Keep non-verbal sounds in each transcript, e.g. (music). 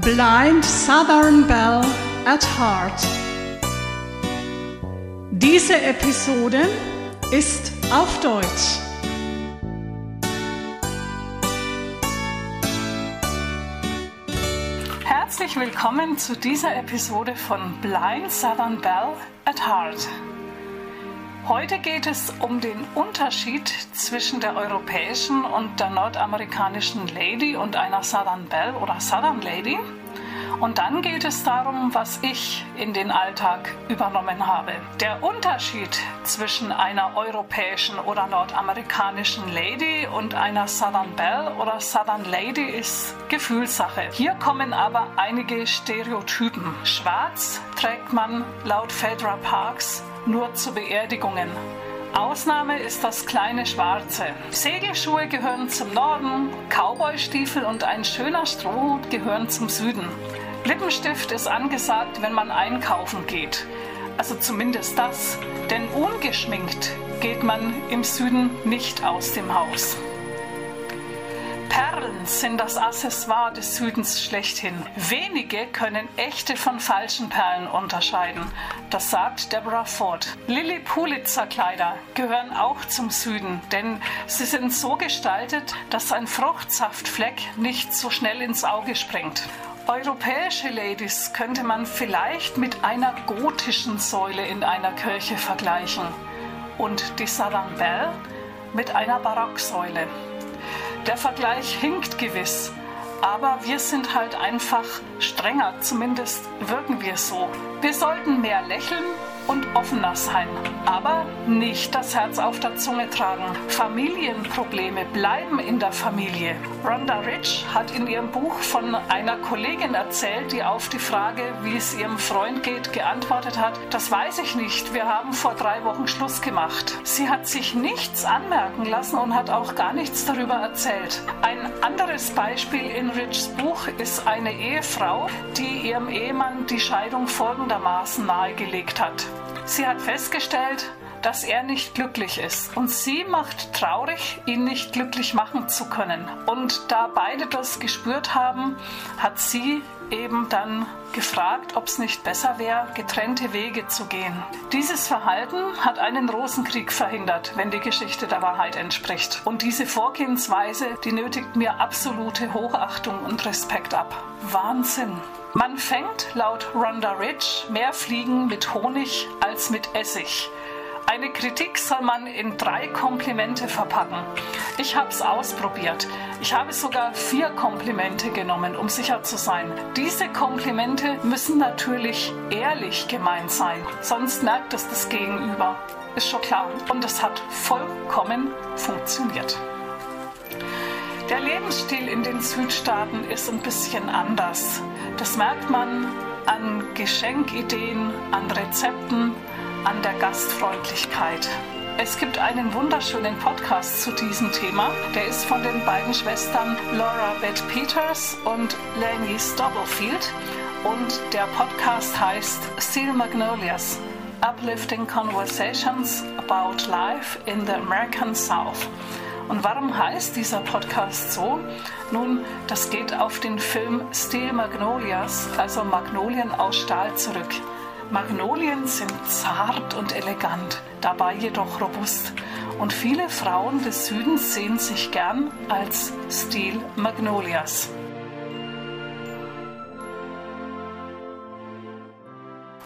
Blind Southern Belle at Heart. Diese Episode ist auf Deutsch. Herzlich willkommen zu dieser Episode von Blind Southern Belle at Heart. Heute geht es um den Unterschied zwischen der europäischen und der nordamerikanischen Lady und einer Southern Belle oder Southern Lady. Und dann geht es darum, was ich in den Alltag übernommen habe. Der Unterschied zwischen einer europäischen oder nordamerikanischen Lady und einer Southern Belle oder Southern Lady ist Gefühlssache. Hier kommen aber einige Stereotypen. Schwarz trägt man laut Fedra Parks nur zu Beerdigungen. Ausnahme ist das kleine Schwarze. Segelschuhe gehören zum Norden, Cowboystiefel und ein schöner Strohhut gehören zum Süden. Lippenstift ist angesagt, wenn man einkaufen geht. Also zumindest das, denn ungeschminkt geht man im Süden nicht aus dem Haus. Perlen sind das Accessoire des Südens schlechthin. Wenige können echte von falschen Perlen unterscheiden. Das sagt Deborah Ford. Lilly Pulitzer Kleider gehören auch zum Süden, denn sie sind so gestaltet, dass ein Fruchtsaftfleck nicht so schnell ins Auge springt. Europäische Ladies könnte man vielleicht mit einer gotischen Säule in einer Kirche vergleichen und die Southern Belle mit einer Barocksäule. Der Vergleich hinkt gewiss, aber wir sind halt einfach strenger, zumindest wirken wir so. Wir sollten mehr lächeln und offener sein, aber nicht das Herz auf der Zunge tragen. Familienprobleme bleiben in der Familie. Rhonda Rich hat in ihrem Buch von einer Kollegin erzählt, die auf die Frage, wie es ihrem Freund geht, geantwortet hat, das weiß ich nicht, wir haben vor drei Wochen Schluss gemacht. Sie hat sich nichts anmerken lassen und hat auch gar nichts darüber erzählt. Ein anderes Beispiel in Richs Buch ist eine Ehefrau, die ihrem Ehemann die Scheidung folgendermaßen nahegelegt hat. Sie hat festgestellt, dass er nicht glücklich ist. Und sie macht traurig, ihn nicht glücklich machen zu können. Und da beide das gespürt haben, hat sie eben dann gefragt, ob es nicht besser wäre, getrennte Wege zu gehen. Dieses Verhalten hat einen Rosenkrieg verhindert, wenn die Geschichte der Wahrheit entspricht. Und diese Vorgehensweise, die nötigt mir absolute Hochachtung und Respekt ab. Wahnsinn. Man fängt laut Rhonda Rich mehr Fliegen mit Honig als mit Essig. Eine Kritik soll man in drei Komplimente verpacken. Ich habe es ausprobiert. Ich habe sogar vier Komplimente genommen, um sicher zu sein. Diese Komplimente müssen natürlich ehrlich gemeint sein, sonst merkt es das Gegenüber. Ist schon klar. Und es hat vollkommen funktioniert. Der Lebensstil in den Südstaaten ist ein bisschen anders. Das merkt man an Geschenkideen, an Rezepten, an der Gastfreundlichkeit. Es gibt einen wunderschönen Podcast zu diesem Thema. Der ist von den beiden Schwestern Laura Beth Peters und Lenny Stubblefield. Und der Podcast heißt Steel Magnolias. Uplifting Conversations about Life in the American South. Und warum heißt dieser Podcast so? Nun, das geht auf den Film Steel Magnolias, also Magnolien aus Stahl zurück. Magnolien sind zart und elegant, dabei jedoch robust. Und viele Frauen des Südens sehen sich gern als Steel Magnolias.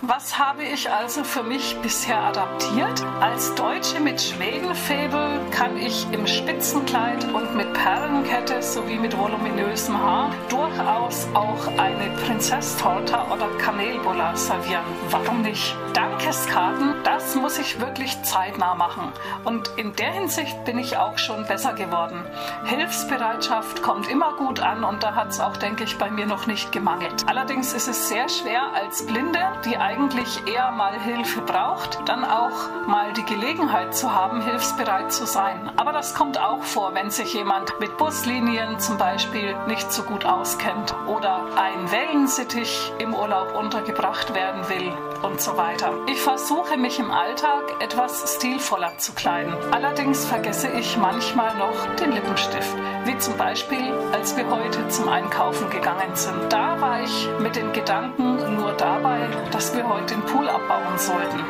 Was habe ich also für mich bisher adaptiert? Als Deutsche mit Schwedenfäbel kann ich im Spitzenkleid und mit Perlenkette sowie mit voluminösem Haar durchaus auch eine Prinzesstorte oder Kanelbulla servieren. Warum nicht? Dankeskarten, das muss ich wirklich zeitnah machen. Und in der Hinsicht bin ich auch schon besser geworden. Hilfsbereitschaft kommt immer gut an und da hat es auch, denke ich, bei mir noch nicht gemangelt. Allerdings ist es sehr schwer als Blinde, die eigentlich eher mal Hilfe braucht, dann auch mal die Gelegenheit zu haben, hilfsbereit zu sein. Aber das kommt auch vor, wenn sich jemand mit Bus, Flusslinien zum Beispiel nicht so gut auskennt oder ein Wellensittich im Urlaub untergebracht werden will und so weiter. Ich versuche mich im Alltag etwas stilvoller zu kleiden. Allerdings vergesse ich manchmal noch den Lippenstift, wie zum Beispiel als wir heute zum Einkaufen gegangen sind. Da war ich mit den Gedanken nur dabei, dass wir heute den Pool abbauen sollten.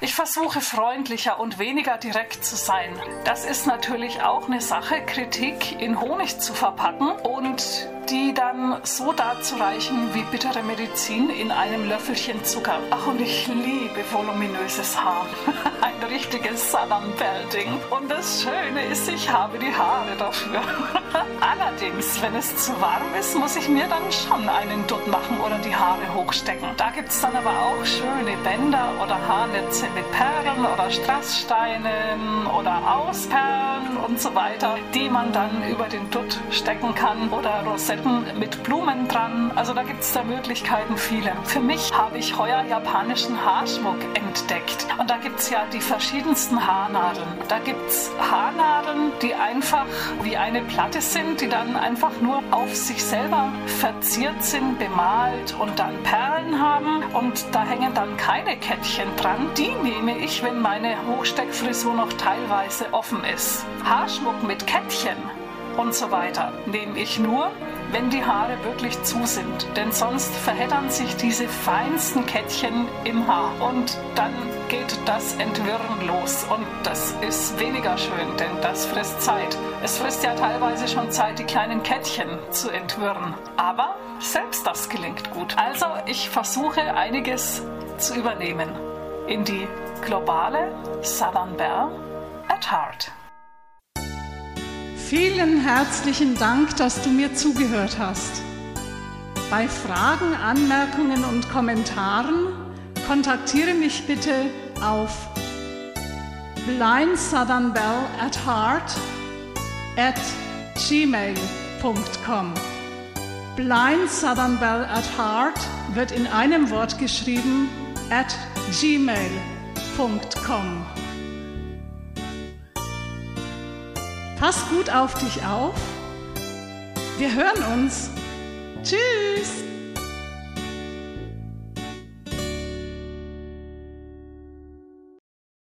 Ich versuche freundlicher und weniger direkt zu sein. Das ist natürlich auch eine Sache, Kritik in Honig zu verpacken und die dann so darzureichen wie bittere Medizin in einem Löffelchen Zucker. Ach, und ich liebe voluminöses Haar. (laughs) Ein richtiges Southern Belle Ding. Und das Schöne ist, ich habe die Haare dafür. (laughs) Allerdings, wenn es zu warm ist, muss ich mir dann schon einen Dutt machen oder die Haare hochstecken. Da gibt es dann aber auch schöne Bänder oder Haarnetze mit Perlen oder Strasssteinen oder Ausperlen und so weiter, die man dann über den Dutt stecken kann oder Rosetten mit Blumen dran. Also da gibt es da Möglichkeiten viele. Für mich habe ich heuer japanischen Haarschmuck entdeckt. Und da gibt es ja die verschiedensten Haarnadeln. Da gibt es Haarnadeln, die einfach wie eine Platte sind, die dann einfach nur auf sich selber verziert sind, bemalt und dann Perlen haben. Und da hängen dann keine Kettchen dran. Die nehme ich, wenn meine Hochsteckfrisur noch teilweise offen ist. Haarschmuck mit Kettchen und so weiter nehme ich nur, wenn die Haare wirklich zu sind. Denn sonst verheddern sich diese feinsten Kettchen im Haar und dann geht das Entwirren los. Und das ist weniger schön, denn das frisst Zeit. Es frisst ja teilweise schon Zeit, die kleinen Kettchen zu entwirren. Aber selbst das gelingt gut. Also ich versuche einiges zu übernehmen in die globale Southern Belle at Heart. Vielen herzlichen Dank, dass du mir zugehört hast. Bei Fragen, Anmerkungen und Kommentaren kontaktiere mich bitte auf blindsouthernbelle at heart at gmail.com. Blind Southern Belle at Heart wird in einem Wort geschrieben at gmail.com. Pass gut auf dich auf. Wir hören uns. Tschüss.